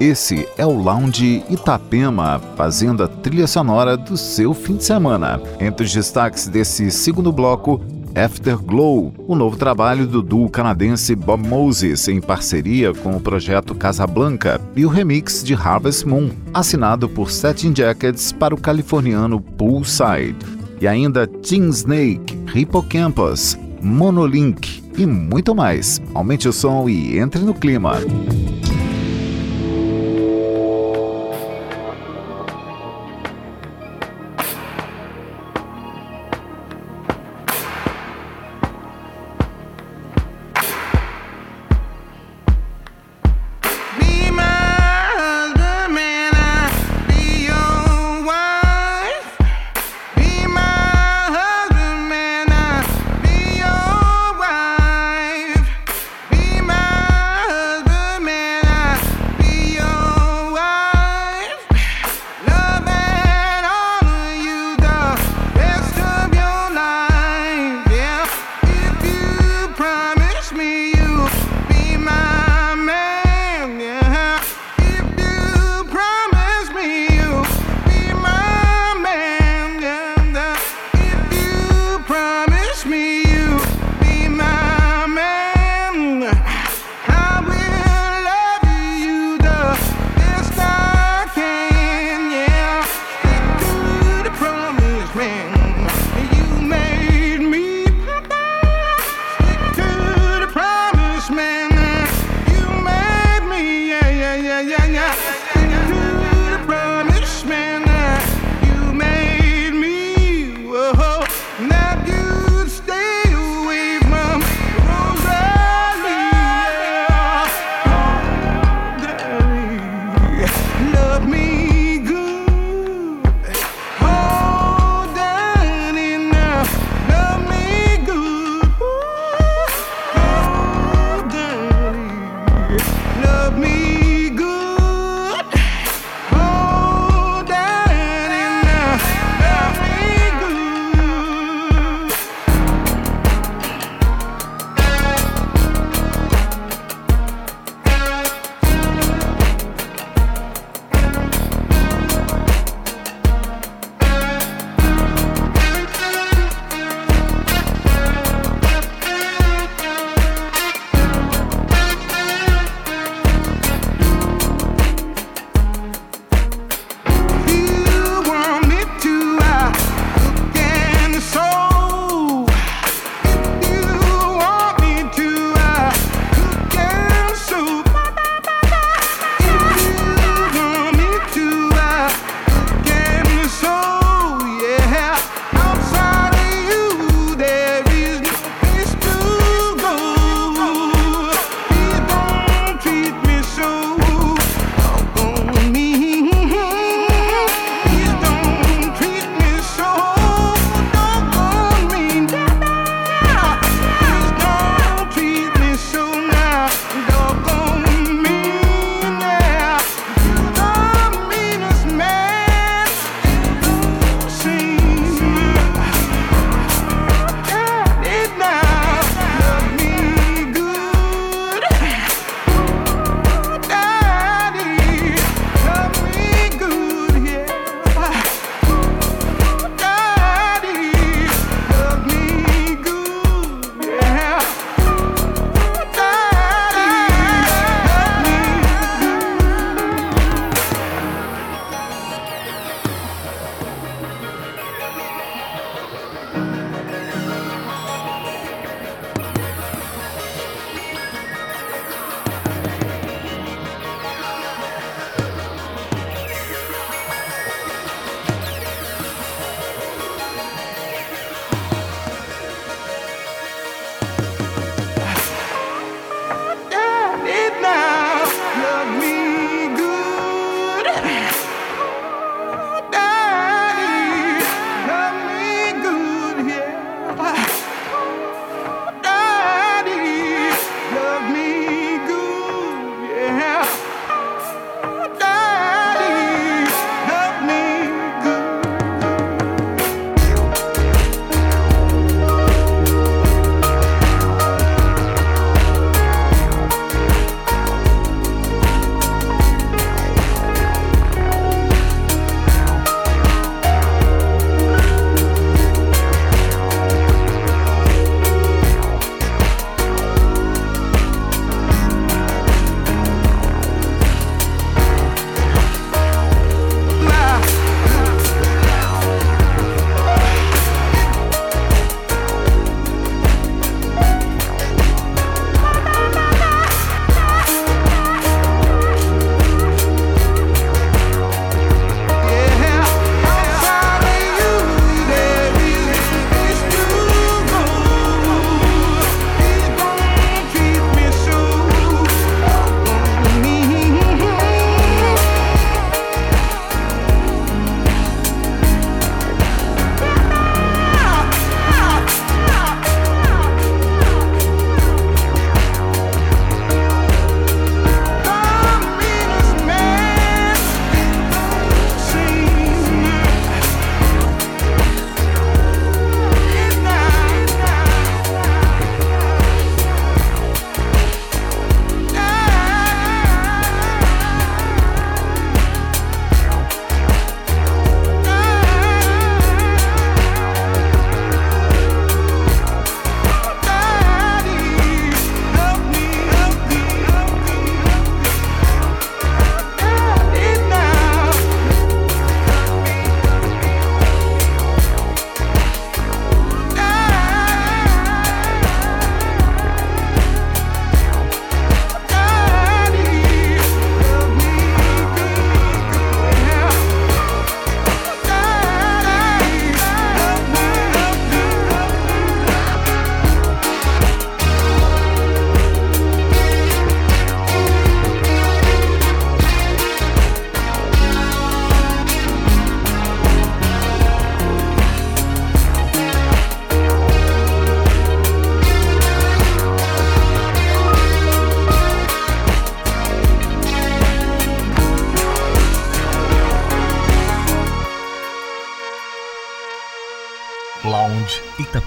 Esse é o Lounge Itapema, fazendo a trilha sonora do seu fim de semana. Entre os destaques desse segundo bloco, Afterglow, o novo trabalho do duo canadense Bob Moses em parceria com o projeto Casablanca e o remix de Harvest Moon, assinado por Satin Jackets para o californiano Poolside. E ainda Teen Snake, Hippocampus, Monolink e muito mais. Aumente o som e entre no clima.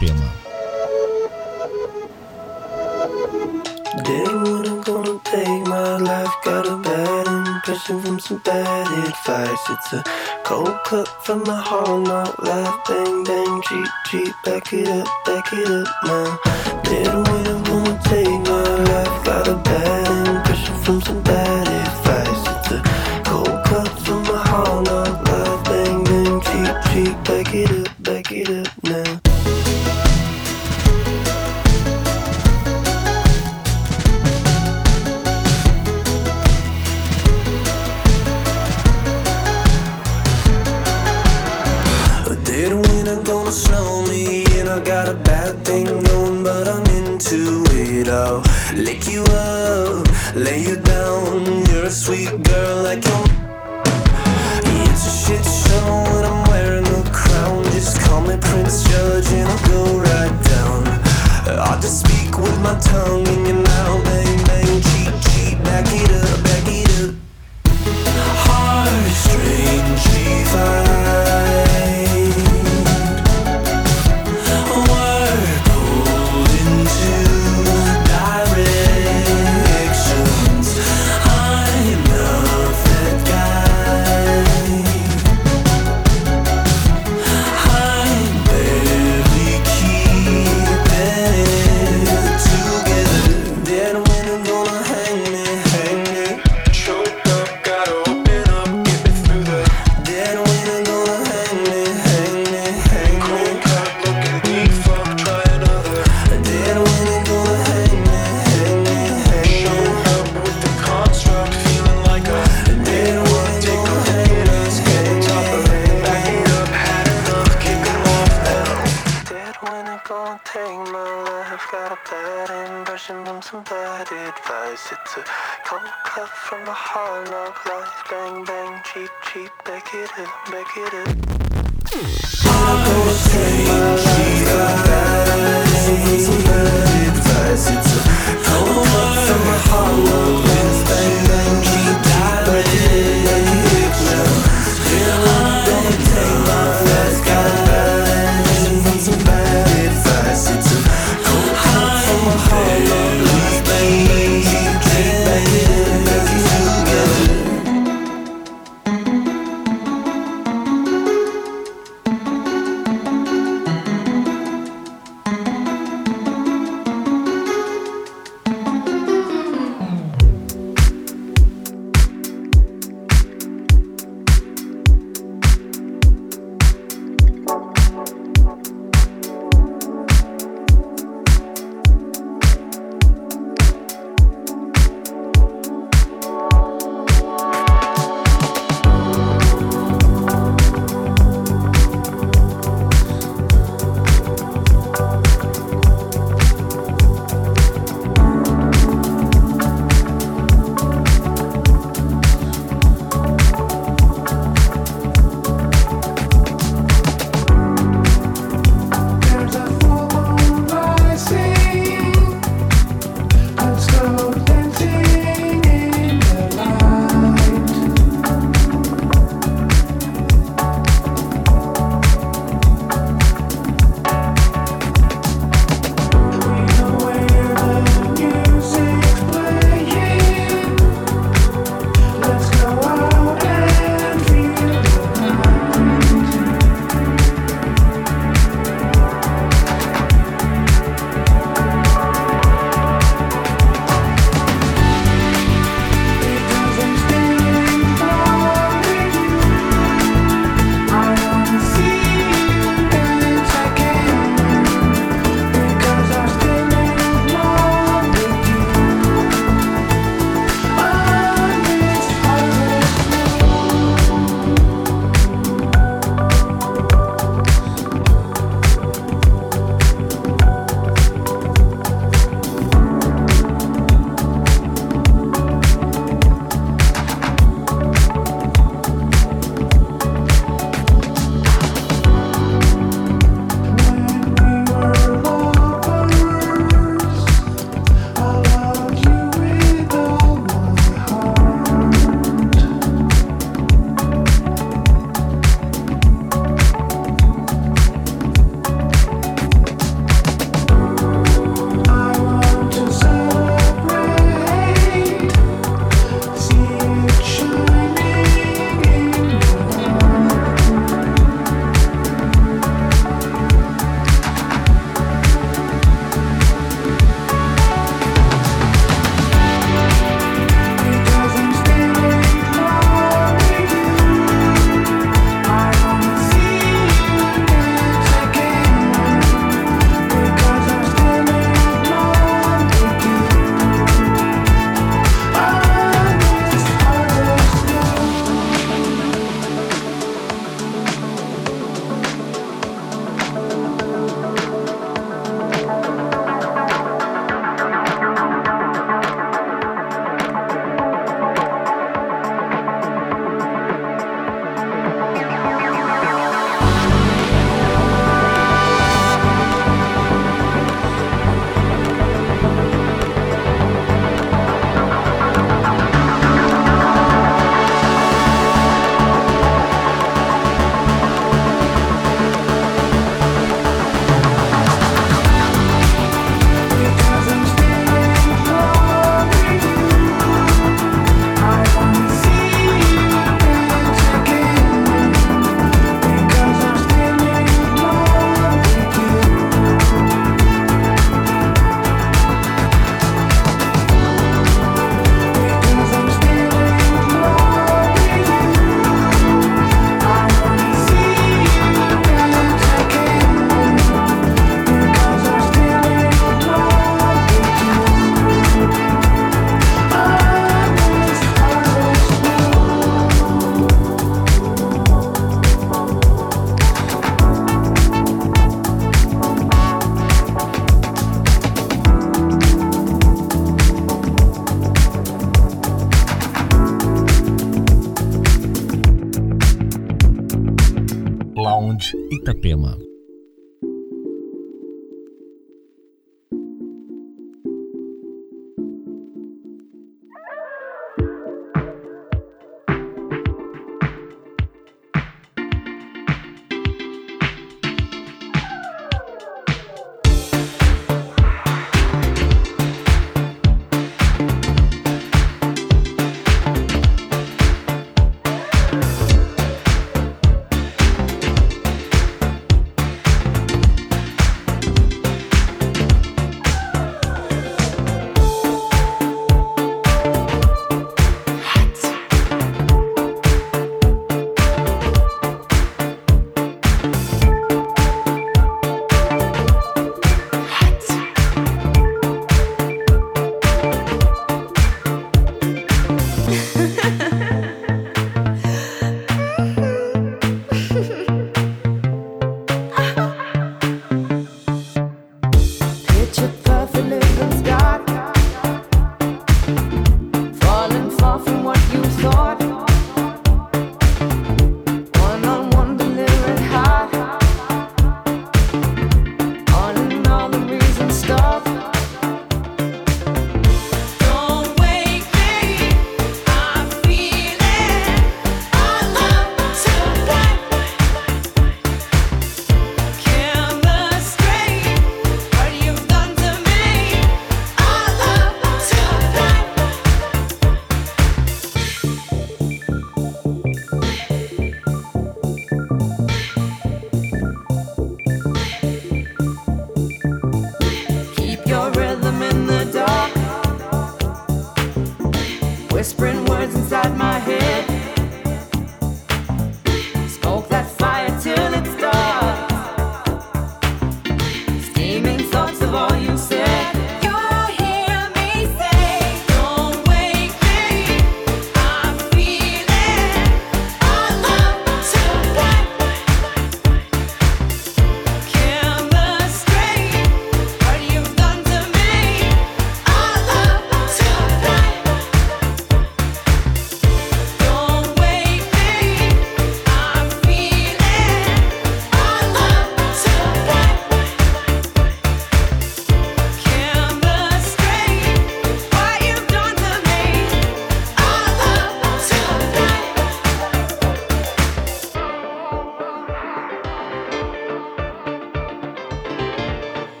Itapema. Day when I'm gonna take my life, got a bad impression from some bad advice. It's a cold cut from the hall, not life. Bang, bang, cheap, cheap. Back it up, back it up now. Dead weight, I'm gonna take my life. Got a bad impression from some bad Lick you up, lay you down. You're a sweet girl like you. It's a shit show and I'm wearing a crown. Just call me Prince Judge and I'll go right down. I'll just speak with my tongue in your mouth.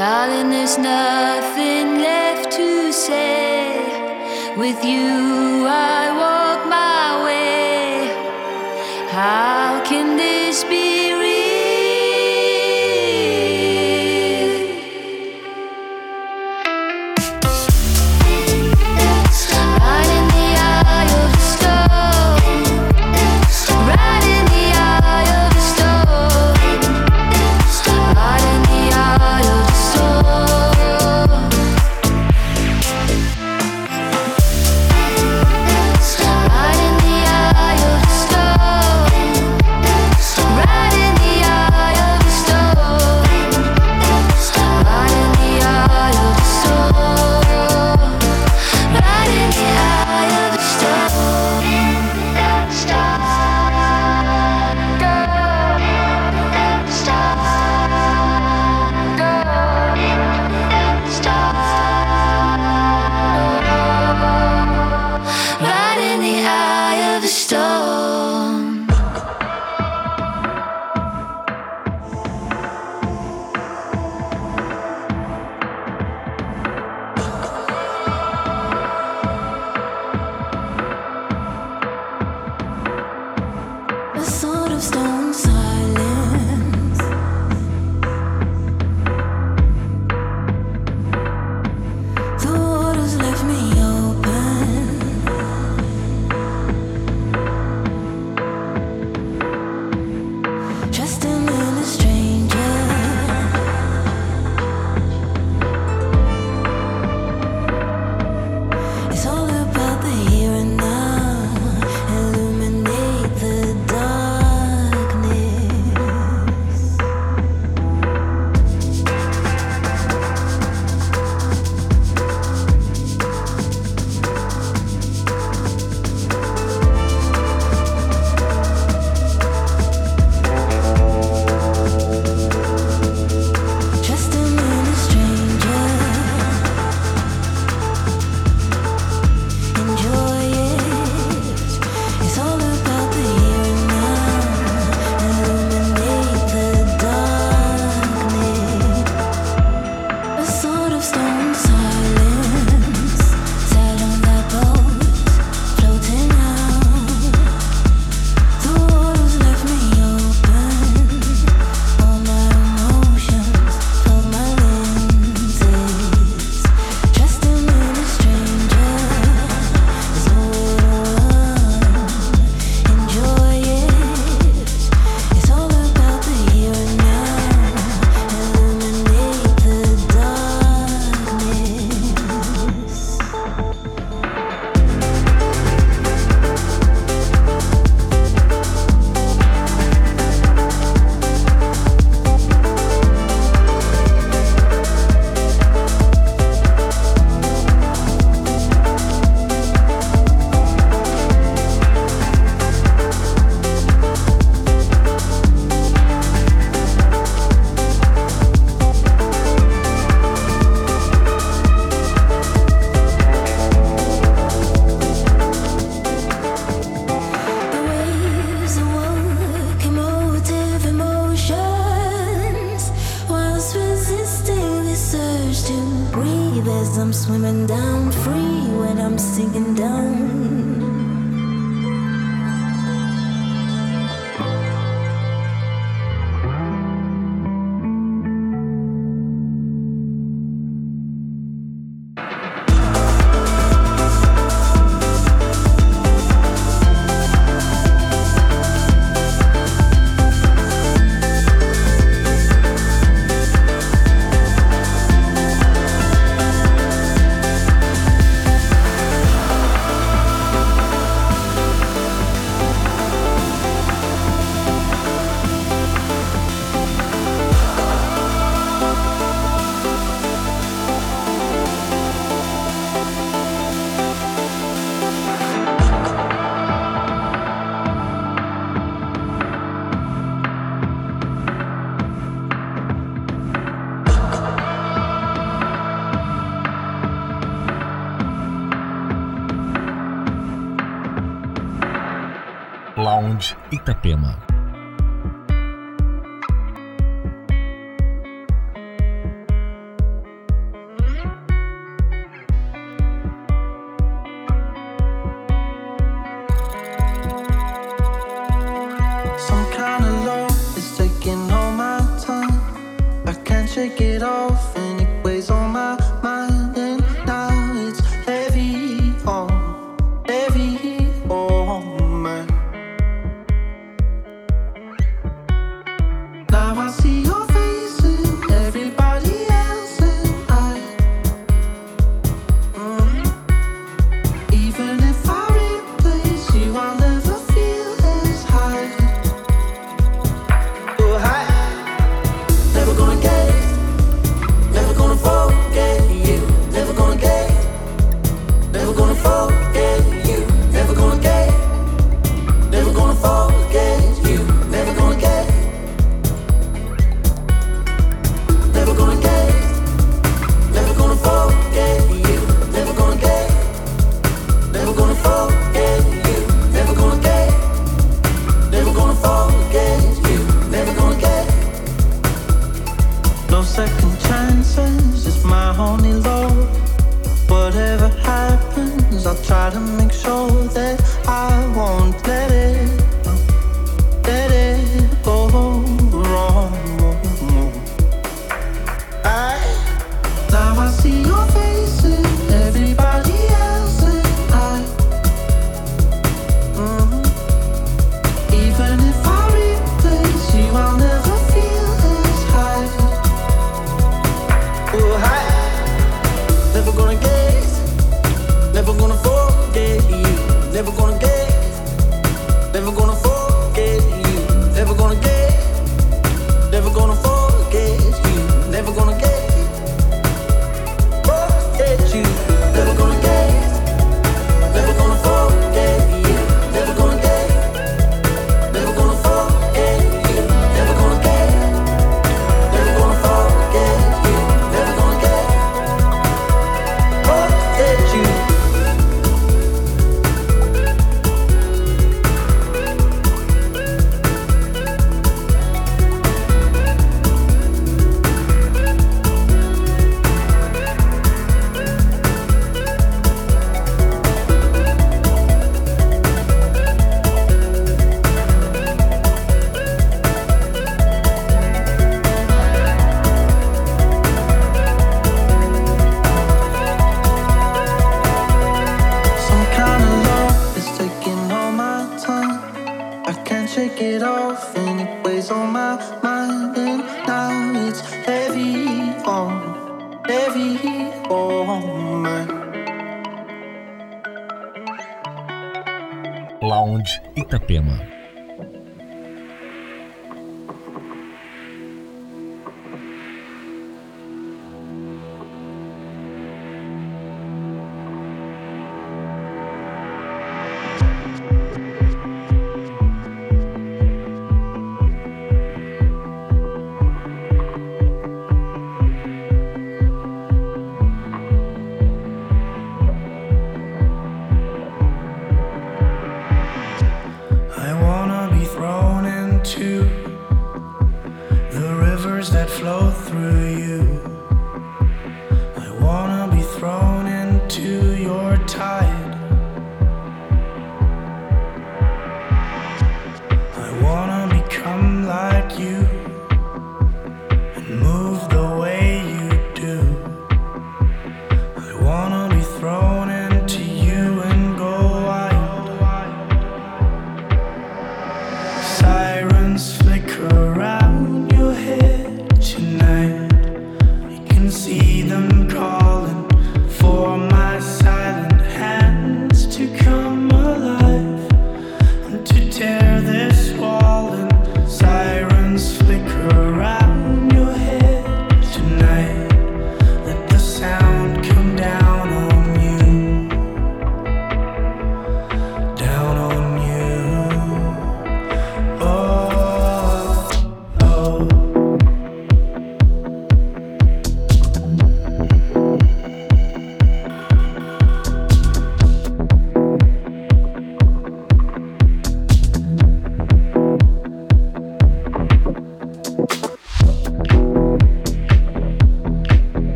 Darling, there's nothing left to say with you. it off.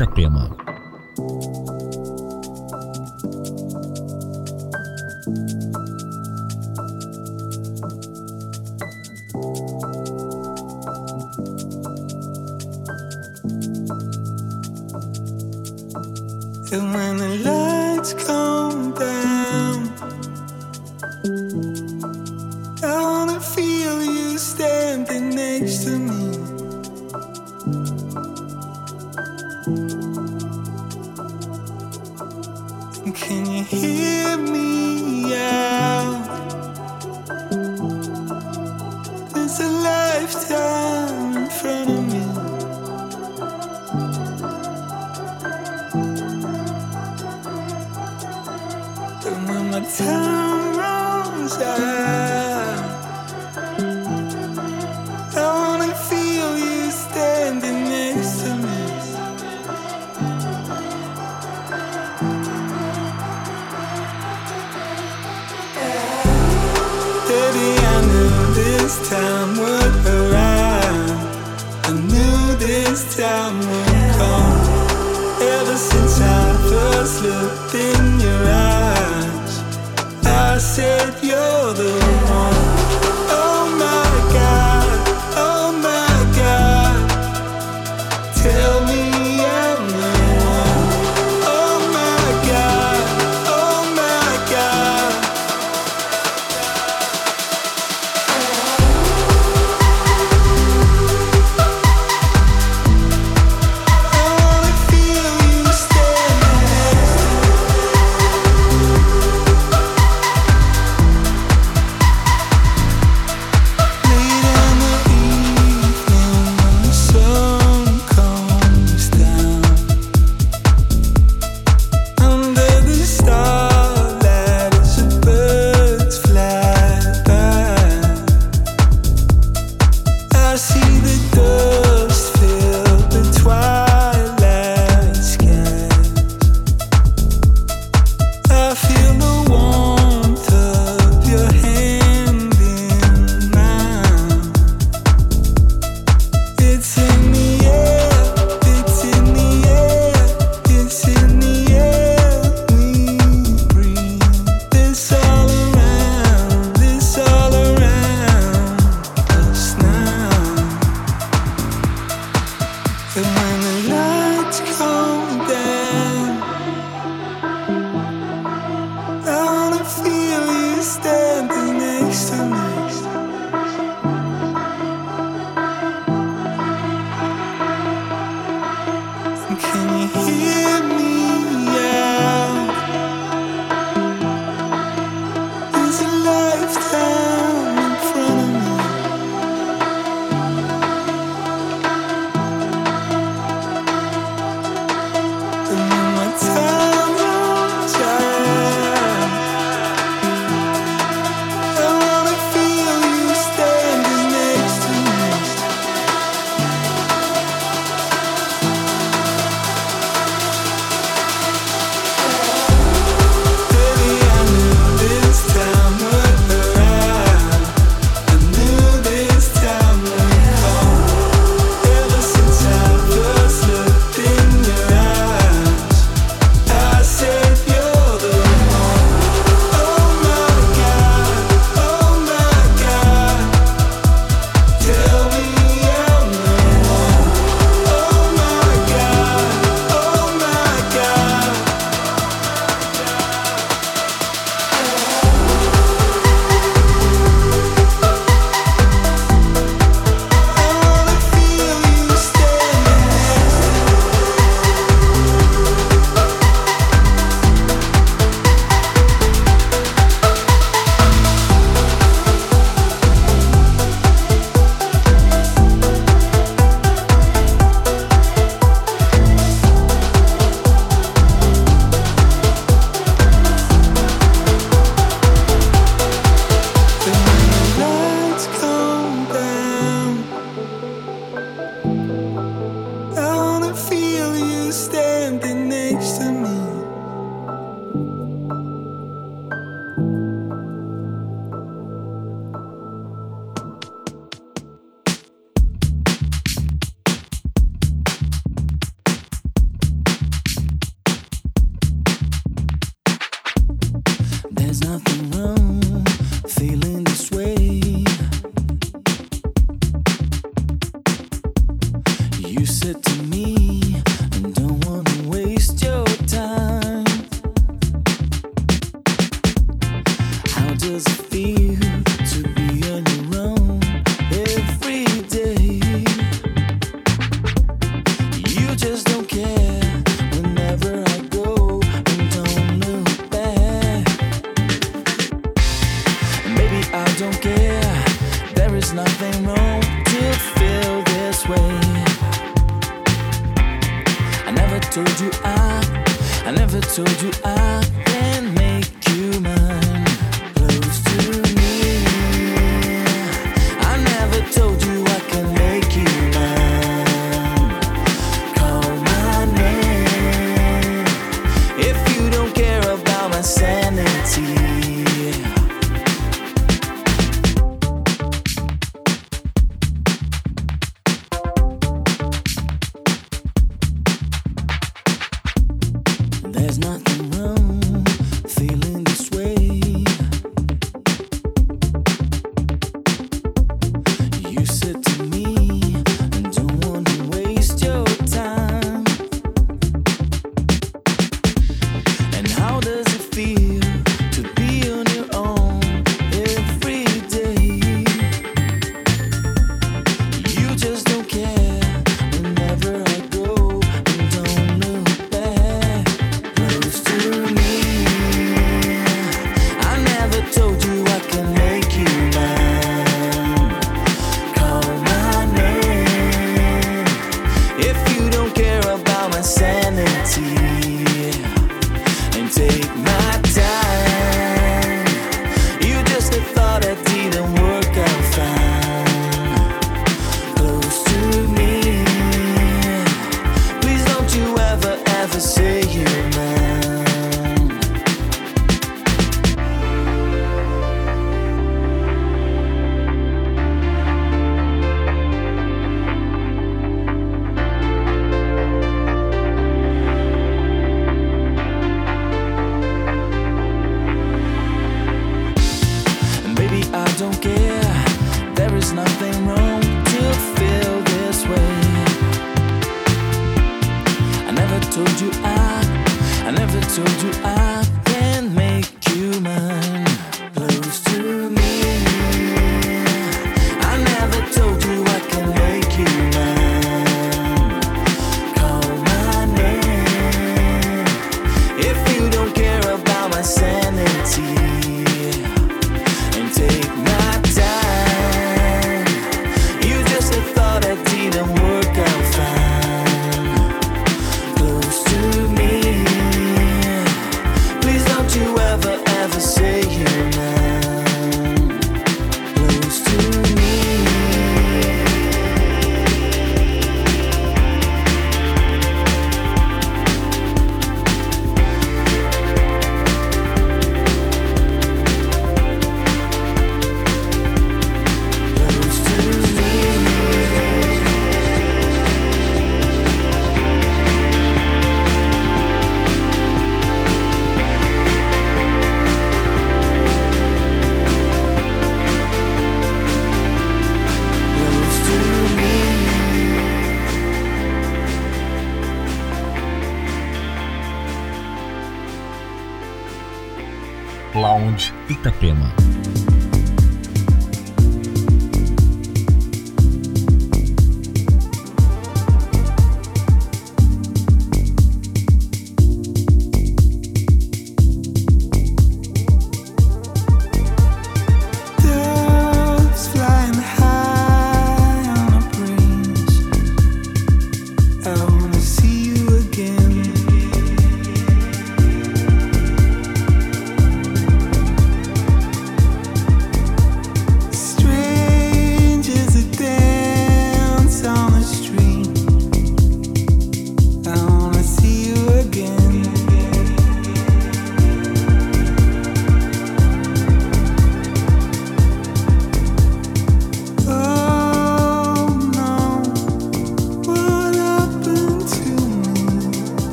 Itapema. said you're the one.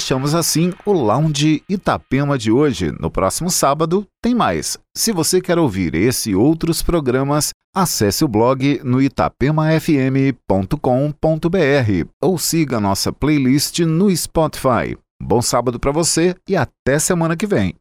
Fechamos assim o Lounge Itapema de hoje. No próximo sábado tem mais. Se você quer ouvir esse e outros programas, acesse o blog no itapemafm.com.br ou siga nossa playlist no Spotify. Bom sábado para você e até semana que vem.